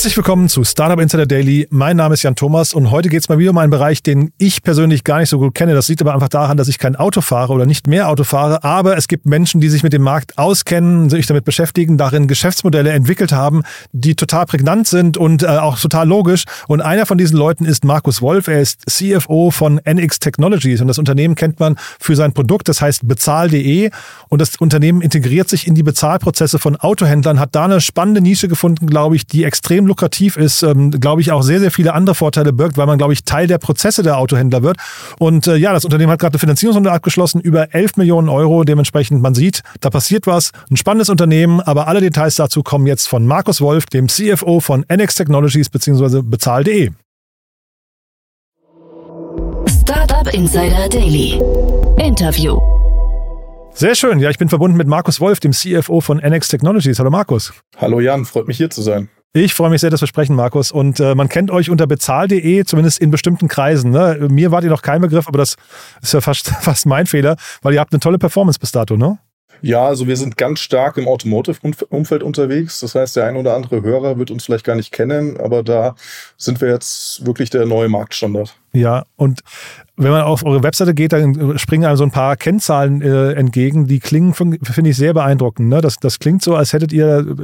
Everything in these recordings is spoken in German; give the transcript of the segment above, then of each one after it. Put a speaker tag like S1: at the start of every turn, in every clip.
S1: Herzlich willkommen zu Startup Insider Daily. Mein Name ist Jan Thomas und heute geht es mal wieder um einen Bereich, den ich persönlich gar nicht so gut kenne. Das liegt aber einfach daran, dass ich kein Auto fahre oder nicht mehr Auto fahre. Aber es gibt Menschen, die sich mit dem Markt auskennen, sich damit beschäftigen, darin Geschäftsmodelle entwickelt haben, die total prägnant sind und äh, auch total logisch. Und einer von diesen Leuten ist Markus Wolf. Er ist CFO von NX Technologies und das Unternehmen kennt man für sein Produkt, das heißt bezahl.de. Und das Unternehmen integriert sich in die Bezahlprozesse von Autohändlern, hat da eine spannende Nische gefunden, glaube ich, die extrem lukrativ ist, ähm, glaube ich, auch sehr, sehr viele andere Vorteile birgt, weil man, glaube ich, Teil der Prozesse der Autohändler wird. Und äh, ja, das Unternehmen hat gerade eine Finanzierungsrunde abgeschlossen, über 11 Millionen Euro. Dementsprechend, man sieht, da passiert was. Ein spannendes Unternehmen, aber alle Details dazu kommen jetzt von Markus Wolf, dem CFO von NX Technologies bzw. bezahl.de.
S2: Startup Insider Daily. Interview.
S1: Sehr schön. Ja, ich bin verbunden mit Markus Wolf, dem CFO von NX Technologies. Hallo Markus.
S3: Hallo Jan, freut mich hier zu sein.
S1: Ich freue mich sehr, dass wir sprechen, Markus. Und äh, man kennt euch unter bezahl.de, zumindest in bestimmten Kreisen. Ne? Mir wart ihr noch kein Begriff, aber das ist ja fast, fast mein Fehler, weil ihr habt eine tolle Performance bis dato, ne?
S3: Ja, also wir sind ganz stark im Automotive-Umfeld unterwegs. Das heißt, der ein oder andere Hörer wird uns vielleicht gar nicht kennen, aber da sind wir jetzt wirklich der neue Marktstandard.
S1: Ja, und wenn man auf eure Webseite geht, dann springen einem so ein paar Kennzahlen äh, entgegen, die klingen, finde ich, sehr beeindruckend. Ne? Das, das klingt so, als hättet ihr,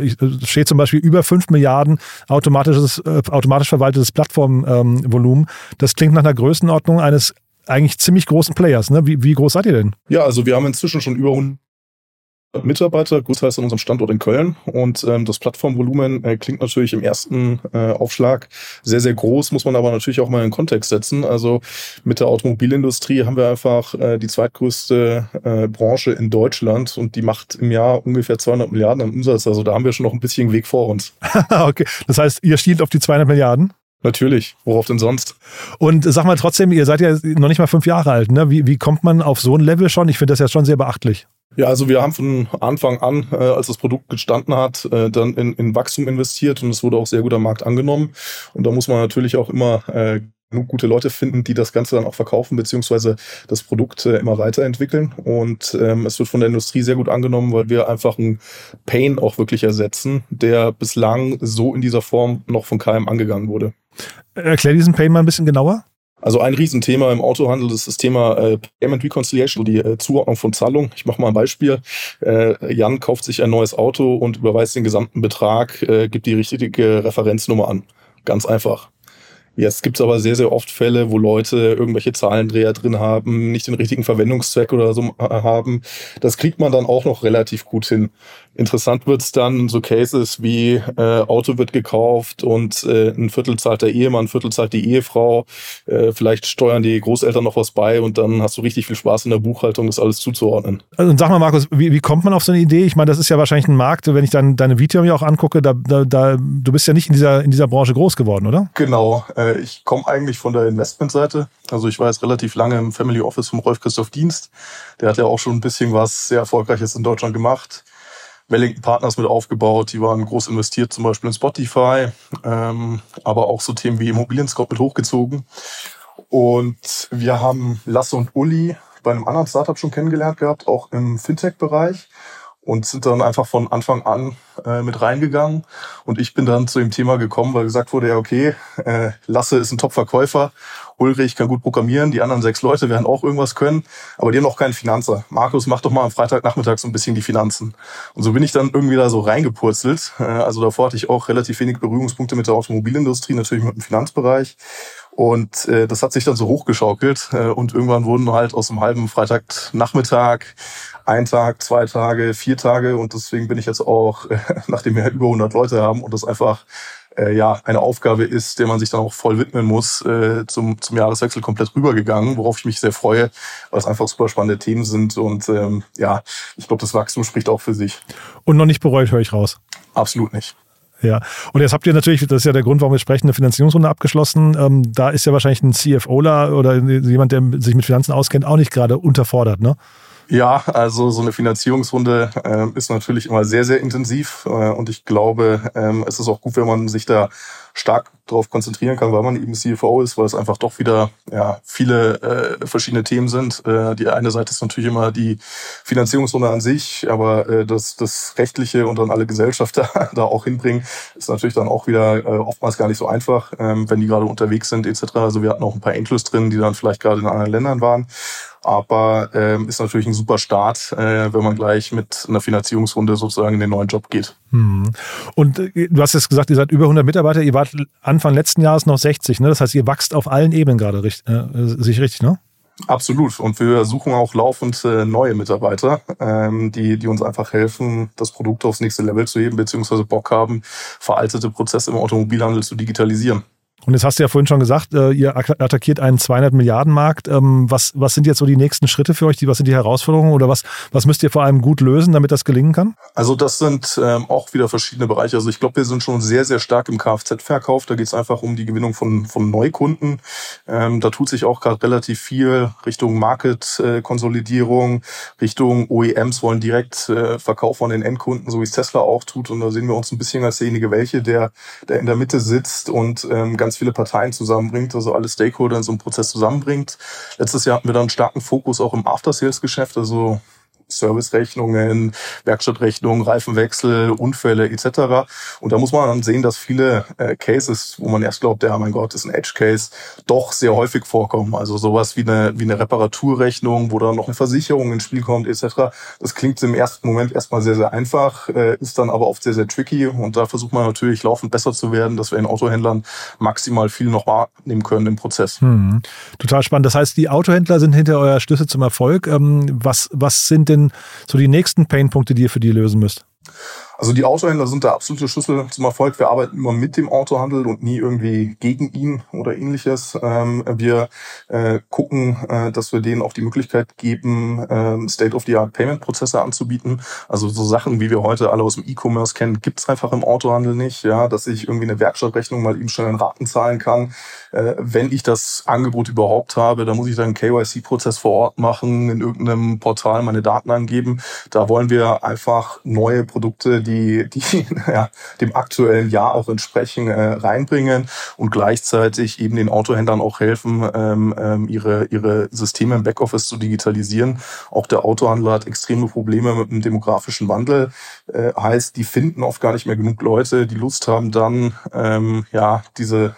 S1: steht zum Beispiel über 5 Milliarden automatisches, äh, automatisch verwaltetes Plattformvolumen. Ähm, das klingt nach einer Größenordnung eines eigentlich ziemlich großen Players. Ne? Wie, wie groß seid ihr denn?
S3: Ja, also wir haben inzwischen schon über 100 Mitarbeiter, großteils an unserem Standort in Köln. Und ähm, das Plattformvolumen äh, klingt natürlich im ersten äh, Aufschlag sehr, sehr groß, muss man aber natürlich auch mal in Kontext setzen. Also mit der Automobilindustrie haben wir einfach äh, die zweitgrößte äh, Branche in Deutschland und die macht im Jahr ungefähr 200 Milliarden an Umsatz. Also da haben wir schon noch ein bisschen Weg vor uns.
S1: okay, das heißt, ihr stiehlt auf die 200 Milliarden?
S3: Natürlich, worauf denn sonst?
S1: Und sag mal trotzdem, ihr seid ja noch nicht mal fünf Jahre alt, ne? Wie, wie kommt man auf so ein Level schon? Ich finde das ja schon sehr beachtlich.
S3: Ja, also wir haben von Anfang an, äh, als das Produkt gestanden hat, äh, dann in, in Wachstum investiert und es wurde auch sehr gut am Markt angenommen. Und da muss man natürlich auch immer äh, genug gute Leute finden, die das Ganze dann auch verkaufen, beziehungsweise das Produkt äh, immer weiterentwickeln. Und ähm, es wird von der Industrie sehr gut angenommen, weil wir einfach einen Pain auch wirklich ersetzen, der bislang so in dieser Form noch von keinem angegangen wurde.
S1: Erklär diesen Pain mal ein bisschen genauer.
S3: Also ein Riesenthema im Autohandel ist das Thema äh, Payment Reconciliation, die äh, Zuordnung von Zahlungen. Ich mache mal ein Beispiel. Äh, Jan kauft sich ein neues Auto und überweist den gesamten Betrag, äh, gibt die richtige Referenznummer an. Ganz einfach. Jetzt gibt es aber sehr, sehr oft Fälle, wo Leute irgendwelche Zahlendreher drin haben, nicht den richtigen Verwendungszweck oder so äh, haben. Das kriegt man dann auch noch relativ gut hin. Interessant wird's dann so Cases wie äh, Auto wird gekauft und äh, ein Viertel zahlt der Ehemann, ein Viertel zahlt die Ehefrau. Äh, vielleicht steuern die Großeltern noch was bei und dann hast du richtig viel Spaß in der Buchhaltung, das alles zuzuordnen.
S1: Also sag mal, Markus, wie, wie kommt man auf so eine Idee? Ich meine, das ist ja wahrscheinlich ein Markt, wenn ich dann deine Video mir auch angucke, da, da, da, du bist ja nicht in dieser, in dieser Branche groß geworden, oder?
S3: Genau. Äh, ich komme eigentlich von der Investmentseite. Also ich war jetzt relativ lange im Family Office vom Rolf Christoph Dienst. Der hat ja auch schon ein bisschen was sehr Erfolgreiches in Deutschland gemacht. Wellington Partners mit aufgebaut. Die waren groß investiert, zum Beispiel in Spotify, ähm, aber auch so Themen wie Immobilien Scout mit hochgezogen. Und wir haben Lasse und Uli bei einem anderen Startup schon kennengelernt gehabt, auch im Fintech-Bereich und sind dann einfach von Anfang an äh, mit reingegangen. Und ich bin dann zu dem Thema gekommen, weil gesagt wurde, ja okay, äh, Lasse ist ein Top-Verkäufer, Ulrich kann gut programmieren, die anderen sechs Leute werden auch irgendwas können, aber die haben noch keinen Finanzer. Markus, mach doch mal am Freitagnachmittag so ein bisschen die Finanzen. Und so bin ich dann irgendwie da so reingepurzelt. Äh, also davor hatte ich auch relativ wenig Berührungspunkte mit der Automobilindustrie, natürlich mit dem Finanzbereich. Und äh, das hat sich dann so hochgeschaukelt äh, und irgendwann wurden halt aus dem halben Freitagnachmittag ein Tag, zwei Tage, vier Tage und deswegen bin ich jetzt auch, äh, nachdem wir über 100 Leute haben und das einfach äh, ja eine Aufgabe ist, der man sich dann auch voll widmen muss, äh, zum, zum Jahreswechsel komplett rübergegangen, worauf ich mich sehr freue, weil es einfach super spannende Themen sind und ähm, ja, ich glaube, das Wachstum spricht auch für sich.
S1: Und noch nicht bereut, höre ich raus.
S3: Absolut nicht.
S1: Ja, und jetzt habt ihr natürlich, das ist ja der Grund, warum wir sprechen, eine Finanzierungsrunde abgeschlossen. Ähm, da ist ja wahrscheinlich ein CFOler oder jemand, der sich mit Finanzen auskennt, auch nicht gerade unterfordert, ne?
S3: Ja, also so eine Finanzierungsrunde äh, ist natürlich immer sehr, sehr intensiv äh, und ich glaube, ähm, es ist auch gut, wenn man sich da stark darauf konzentrieren kann, weil man eben CFO ist, weil es einfach doch wieder ja, viele äh, verschiedene Themen sind. Äh, die eine Seite ist natürlich immer die Finanzierungsrunde an sich, aber äh, das, das Rechtliche und dann alle Gesellschafter da auch hinbringen, ist natürlich dann auch wieder äh, oftmals gar nicht so einfach, ähm, wenn die gerade unterwegs sind etc. Also wir hatten auch ein paar Angels drin, die dann vielleicht gerade in anderen Ländern waren. Aber ähm, ist natürlich ein super Start, äh, wenn man gleich mit einer Finanzierungsrunde sozusagen in den neuen Job geht.
S1: Hm. Und äh, du hast jetzt gesagt, ihr seid über 100 Mitarbeiter. Ihr wart Anfang letzten Jahres noch 60. Ne? Das heißt, ihr wachst auf allen Ebenen gerade richtig, äh, sich richtig, ne?
S3: Absolut. Und wir suchen auch laufend äh, neue Mitarbeiter, ähm, die, die uns einfach helfen, das Produkt aufs nächste Level zu heben, beziehungsweise Bock haben, veraltete Prozesse im Automobilhandel zu digitalisieren.
S1: Und jetzt hast du ja vorhin schon gesagt, äh, ihr attackiert einen 200 Milliarden Markt. Ähm, was, was sind jetzt so die nächsten Schritte für euch? Was sind die Herausforderungen oder was, was müsst ihr vor allem gut lösen, damit das gelingen kann?
S3: Also das sind ähm, auch wieder verschiedene Bereiche. Also ich glaube, wir sind schon sehr, sehr stark im Kfz-Verkauf. Da geht es einfach um die Gewinnung von, von Neukunden. Ähm, da tut sich auch gerade relativ viel Richtung Market-Konsolidierung, Richtung OEMs wollen direkt äh, Verkauf von den Endkunden, so wie es Tesla auch tut. Und da sehen wir uns ein bisschen als derjenige, welche, der, der in der Mitte sitzt und ähm, ganz viele Parteien zusammenbringt, also alle Stakeholder in so einem Prozess zusammenbringt. Letztes Jahr hatten wir dann einen starken Fokus auch im After-Sales-Geschäft, also Servicerechnungen, Werkstattrechnungen, Reifenwechsel, Unfälle etc. Und da muss man dann sehen, dass viele äh, Cases, wo man erst glaubt, ja mein Gott, ist ein Edge-Case, doch sehr häufig vorkommen. Also sowas wie eine, wie eine Reparaturrechnung, wo dann noch eine Versicherung ins Spiel kommt etc. Das klingt im ersten Moment erstmal sehr, sehr einfach, äh, ist dann aber oft sehr, sehr tricky. Und da versucht man natürlich laufend besser zu werden, dass wir in Autohändlern maximal viel noch wahrnehmen können im Prozess.
S1: Hm. Total spannend. Das heißt, die Autohändler sind hinter euer Schlüssel zum Erfolg. Ähm, was, was sind denn denn so die nächsten Painpunkte, die ihr für die lösen müsst?
S3: Also die Autohändler sind der absolute Schlüssel zum Erfolg. Wir arbeiten immer mit dem Autohandel und nie irgendwie gegen ihn oder ähnliches. Ähm, wir äh, gucken, äh, dass wir denen auch die Möglichkeit geben, ähm, State-of-the-Art-Payment-Prozesse anzubieten. Also so Sachen, wie wir heute alle aus dem E-Commerce kennen, gibt's einfach im Autohandel nicht. Ja, dass ich irgendwie eine Werkstattrechnung mal eben schnell in Raten zahlen kann. Äh, wenn ich das Angebot überhaupt habe, dann muss ich dann einen KYC-Prozess vor Ort machen, in irgendeinem Portal meine Daten angeben. Da wollen wir einfach neue Produkte, die, die ja, dem aktuellen Jahr auch entsprechen, äh, reinbringen und gleichzeitig eben den Autohändlern auch helfen, ähm, ähm, ihre, ihre Systeme im Backoffice zu digitalisieren. Auch der Autohandel hat extreme Probleme mit dem demografischen Wandel. Äh, heißt, die finden oft gar nicht mehr genug Leute, die Lust haben, dann ähm, ja diese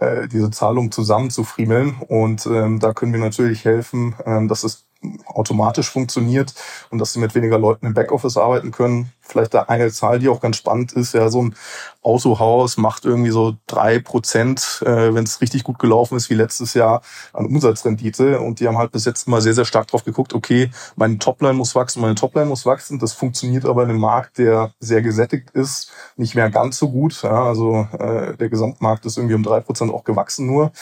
S3: äh, diese Zahlung zusammenzufriemeln. Und ähm, da können wir natürlich helfen, ähm, dass es automatisch funktioniert und dass sie mit weniger Leuten im Backoffice arbeiten können. Vielleicht eine Zahl, die auch ganz spannend ist, ja, so ein Autohaus macht irgendwie so drei Prozent, äh, wenn es richtig gut gelaufen ist, wie letztes Jahr, an Umsatzrendite. Und die haben halt bis jetzt mal sehr, sehr stark drauf geguckt, okay, meine Topline muss wachsen, meine Topline muss wachsen. Das funktioniert aber in einem Markt, der sehr gesättigt ist, nicht mehr ganz so gut. Ja, also äh, der Gesamtmarkt ist irgendwie um drei Prozent auch gewachsen nur.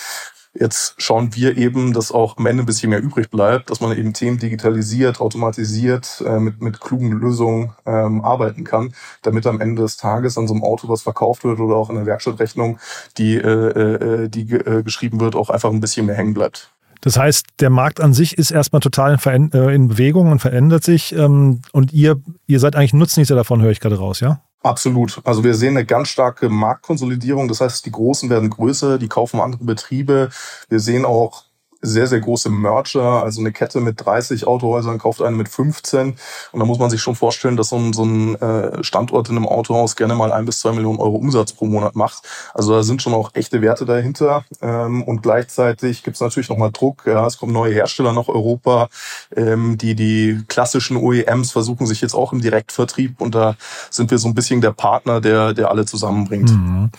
S3: Jetzt schauen wir eben, dass auch am Ende ein bisschen mehr übrig bleibt, dass man eben Themen digitalisiert, automatisiert, äh, mit, mit klugen Lösungen ähm, arbeiten kann, damit am Ende des Tages an so einem Auto, was verkauft wird oder auch in der Werkstattrechnung, die, äh, äh, die äh, geschrieben wird, auch einfach ein bisschen mehr hängen bleibt.
S1: Das heißt, der Markt an sich ist erstmal total in, äh, in Bewegung und verändert sich. Ähm, und ihr, ihr seid eigentlich Nutznießer davon, höre ich gerade raus, ja?
S3: Absolut. Also wir sehen eine ganz starke Marktkonsolidierung. Das heißt, die Großen werden größer, die kaufen andere Betriebe. Wir sehen auch sehr, sehr große Merger, also eine Kette mit 30 Autohäusern kauft eine mit 15. Und da muss man sich schon vorstellen, dass so ein, so ein äh, Standort in einem Autohaus gerne mal ein bis zwei Millionen Euro Umsatz pro Monat macht. Also da sind schon auch echte Werte dahinter. Ähm, und gleichzeitig gibt es natürlich nochmal Druck. Ja, es kommen neue Hersteller nach Europa, ähm, die die klassischen OEMs versuchen sich jetzt auch im Direktvertrieb. Und da sind wir so ein bisschen der Partner, der, der alle zusammenbringt. Mhm.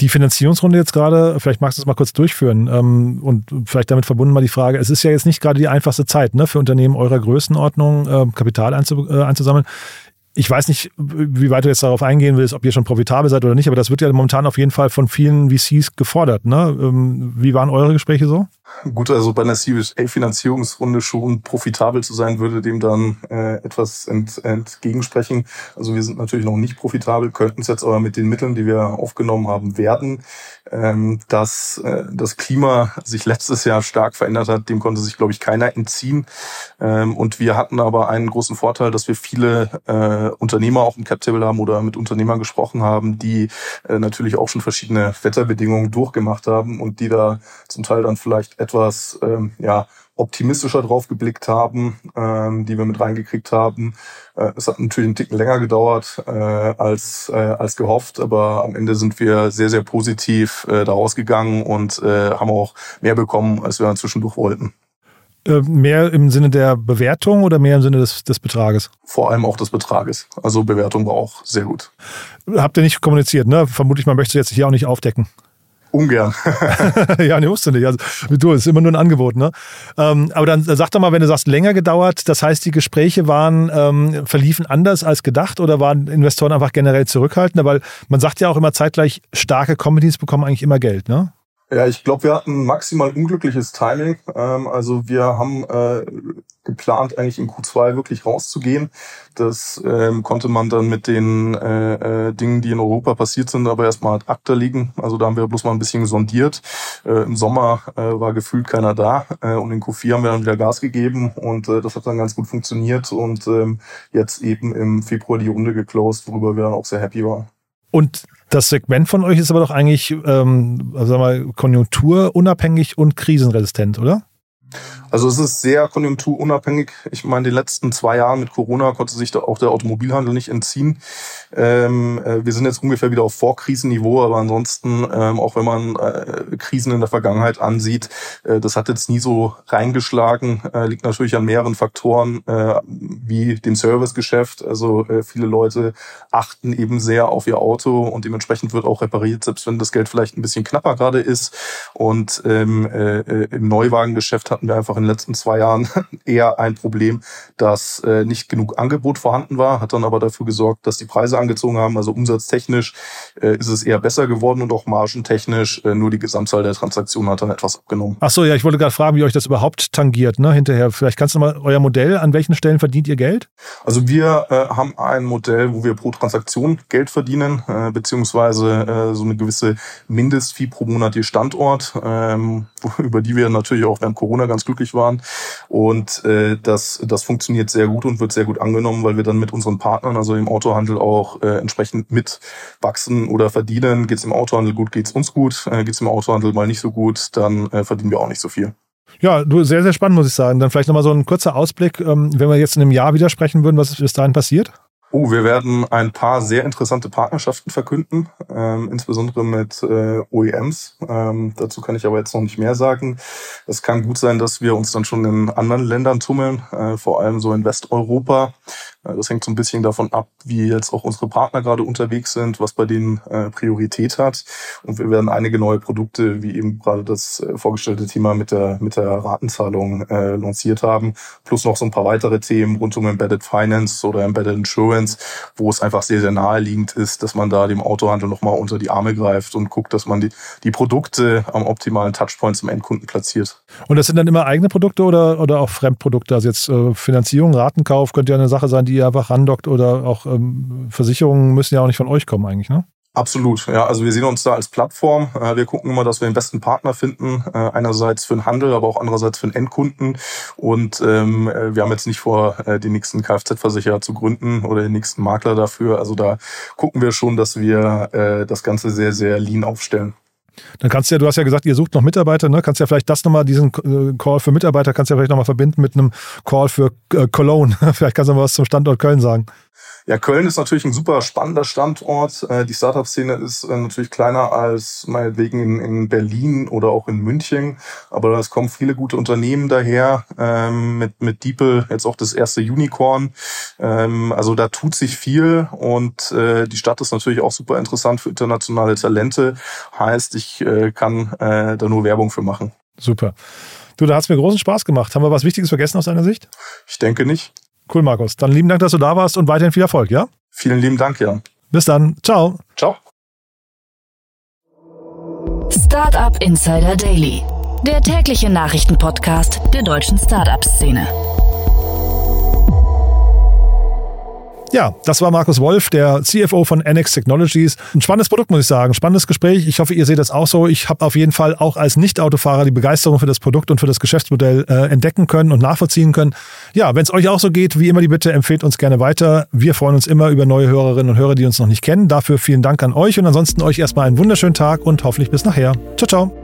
S1: Die Finanzierungsrunde jetzt gerade, vielleicht magst du es mal kurz durchführen ähm, und vielleicht damit verbunden verbunden mal die Frage, es ist ja jetzt nicht gerade die einfachste Zeit ne, für Unternehmen eurer Größenordnung, äh, Kapital einzu, äh, einzusammeln. Ich weiß nicht, wie weit du jetzt darauf eingehen willst, ob ihr schon profitabel seid oder nicht, aber das wird ja momentan auf jeden Fall von vielen VCs gefordert. Ne? Ähm, wie waren eure Gespräche so?
S3: Gut, also bei einer Series A-Finanzierungsrunde schon profitabel zu sein, würde dem dann äh, etwas ent, entgegensprechen. Also wir sind natürlich noch nicht profitabel, könnten es jetzt aber mit den Mitteln, die wir aufgenommen haben, werden. Ähm, dass äh, das Klima sich letztes Jahr stark verändert hat, dem konnte sich, glaube ich, keiner entziehen. Ähm, und wir hatten aber einen großen Vorteil, dass wir viele äh, Unternehmer auf dem Cap-Table haben oder mit Unternehmern gesprochen haben, die äh, natürlich auch schon verschiedene Wetterbedingungen durchgemacht haben und die da zum Teil dann vielleicht etwas ähm, ja, optimistischer drauf geblickt haben, ähm, die wir mit reingekriegt haben. Äh, es hat natürlich einen Ticken länger gedauert äh, als, äh, als gehofft, aber am Ende sind wir sehr, sehr positiv äh, da rausgegangen und äh, haben auch mehr bekommen, als wir zwischendurch wollten.
S1: Äh, mehr im Sinne der Bewertung oder mehr im Sinne des, des Betrages?
S3: Vor allem auch des Betrages. Also Bewertung war auch sehr gut.
S1: Habt ihr nicht kommuniziert, ne? Vermutlich, man möchte jetzt hier auch nicht aufdecken.
S3: Ungern.
S1: ja, ne, musst du nicht. Also, du, ist immer nur ein Angebot, ne? Ähm, aber dann sag doch mal, wenn du sagst, länger gedauert, das heißt, die Gespräche waren, ähm, verliefen anders als gedacht oder waren Investoren einfach generell zurückhaltender? Weil man sagt ja auch immer zeitgleich, starke Companies bekommen eigentlich immer Geld, ne?
S3: Ja, ich glaube, wir hatten maximal unglückliches Timing. Ähm, also wir haben äh, geplant, eigentlich in Q2 wirklich rauszugehen. Das ähm, konnte man dann mit den äh, äh, Dingen, die in Europa passiert sind, aber erstmal ad acta liegen. Also da haben wir bloß mal ein bisschen sondiert. Äh, Im Sommer äh, war gefühlt keiner da äh, und in Q4 haben wir dann wieder Gas gegeben und äh, das hat dann ganz gut funktioniert und ähm, jetzt eben im Februar die Runde geclosed, worüber wir dann auch sehr happy waren.
S1: Und das Segment von euch ist aber doch eigentlich, ähm, also sagen wir mal, konjunkturunabhängig und krisenresistent, oder?
S3: Also es ist sehr konjunkturunabhängig. Ich meine, die letzten zwei Jahre mit Corona konnte sich da auch der Automobilhandel nicht entziehen. Ähm, äh, wir sind jetzt ungefähr wieder auf Vorkrisenniveau, aber ansonsten, ähm, auch wenn man äh, Krisen in der Vergangenheit ansieht, äh, das hat jetzt nie so reingeschlagen. Äh, liegt natürlich an mehreren Faktoren, äh, wie dem Servicegeschäft. Also äh, viele Leute achten eben sehr auf ihr Auto und dementsprechend wird auch repariert, selbst wenn das Geld vielleicht ein bisschen knapper gerade ist. Und ähm, äh, im Neuwagengeschäft hatten wir einfach in den letzten zwei Jahren eher ein Problem, dass äh, nicht genug Angebot vorhanden war, hat dann aber dafür gesorgt, dass die Preise angezogen haben. Also umsatztechnisch äh, ist es eher besser geworden und auch margentechnisch. Äh, nur die Gesamtzahl der Transaktionen hat dann etwas abgenommen.
S1: Ach so, ja, ich wollte gerade fragen, wie euch das überhaupt tangiert, ne, hinterher. Vielleicht kannst du mal euer Modell, an welchen Stellen verdient ihr Geld?
S3: Also wir äh, haben ein Modell, wo wir pro Transaktion Geld verdienen, äh, beziehungsweise äh, so eine gewisse Mindestfee pro Monat je Standort, ähm, über die wir natürlich auch während Corona ganz glücklich waren. Und äh, das, das funktioniert sehr gut und wird sehr gut angenommen, weil wir dann mit unseren Partnern, also im Autohandel, auch äh, entsprechend mitwachsen oder verdienen. Geht es im Autohandel gut, geht es uns gut. Äh, geht es im Autohandel mal nicht so gut, dann äh, verdienen wir auch nicht so viel.
S1: Ja, du, sehr, sehr spannend, muss ich sagen. Dann vielleicht nochmal so ein kurzer Ausblick, ähm, wenn wir jetzt in einem Jahr widersprechen würden, was ist bis dahin passiert?
S3: Oh, wir werden ein paar sehr interessante Partnerschaften verkünden, ähm, insbesondere mit äh, OEMs. Ähm, dazu kann ich aber jetzt noch nicht mehr sagen. Es kann gut sein, dass wir uns dann schon in anderen Ländern tummeln, äh, vor allem so in Westeuropa. Das hängt so ein bisschen davon ab, wie jetzt auch unsere Partner gerade unterwegs sind, was bei denen äh, Priorität hat. Und wir werden einige neue Produkte, wie eben gerade das äh, vorgestellte Thema mit der, mit der Ratenzahlung äh, lanciert haben, plus noch so ein paar weitere Themen rund um Embedded Finance oder Embedded Insurance, wo es einfach sehr, sehr naheliegend ist, dass man da dem Autohandel nochmal unter die Arme greift und guckt, dass man die, die Produkte am optimalen Touchpoint zum Endkunden platziert.
S1: Und das sind dann immer eigene Produkte oder, oder auch Fremdprodukte? Also jetzt äh, Finanzierung, Ratenkauf könnte ja eine Sache sein, die ihr einfach randockt oder auch ähm, Versicherungen müssen ja auch nicht von euch kommen eigentlich, ne?
S3: Absolut, ja. Also wir sehen uns da als Plattform. Äh, wir gucken immer, dass wir den besten Partner finden. Äh, einerseits für den Handel, aber auch andererseits für den Endkunden. Und ähm, äh, wir haben jetzt nicht vor, den nächsten Kfz-Versicherer zu gründen oder den nächsten Makler dafür. Also da gucken wir schon, dass wir das Ganze sehr, sehr lean aufstellen.
S1: Dann kannst du ja, du hast ja gesagt, ihr sucht noch Mitarbeiter, ne? Kannst ja vielleicht das nochmal, diesen äh, Call für Mitarbeiter, kannst du ja vielleicht nochmal verbinden mit einem Call für äh, Cologne. vielleicht kannst du mal was zum Standort Köln sagen.
S3: Ja, Köln ist natürlich ein super spannender Standort. Äh, die Startup-Szene ist äh, natürlich kleiner als meinetwegen in, in Berlin oder auch in München. Aber es kommen viele gute Unternehmen daher. Ähm, mit, mit Diepel jetzt auch das erste Unicorn. Ähm, also da tut sich viel und äh, die Stadt ist natürlich auch super interessant für internationale Talente. Heißt, ich kann da nur Werbung für machen.
S1: Super. Du, da hat es mir großen Spaß gemacht. Haben wir was Wichtiges vergessen aus deiner Sicht?
S3: Ich denke nicht.
S1: Cool, Markus. Dann lieben Dank, dass du da warst und weiterhin viel Erfolg, ja?
S3: Vielen lieben Dank, ja.
S1: Bis dann. Ciao.
S3: Ciao.
S2: Startup Insider Daily der tägliche Nachrichtenpodcast der deutschen Startup-Szene.
S1: Ja, das war Markus Wolf, der CFO von NX Technologies. Ein spannendes Produkt, muss ich sagen. Spannendes Gespräch. Ich hoffe, ihr seht das auch so. Ich habe auf jeden Fall auch als Nicht-Autofahrer die Begeisterung für das Produkt und für das Geschäftsmodell äh, entdecken können und nachvollziehen können. Ja, wenn es euch auch so geht, wie immer die Bitte, empfehlt uns gerne weiter. Wir freuen uns immer über neue Hörerinnen und Hörer, die uns noch nicht kennen. Dafür vielen Dank an euch und ansonsten euch erstmal einen wunderschönen Tag und hoffentlich bis nachher. Ciao, ciao.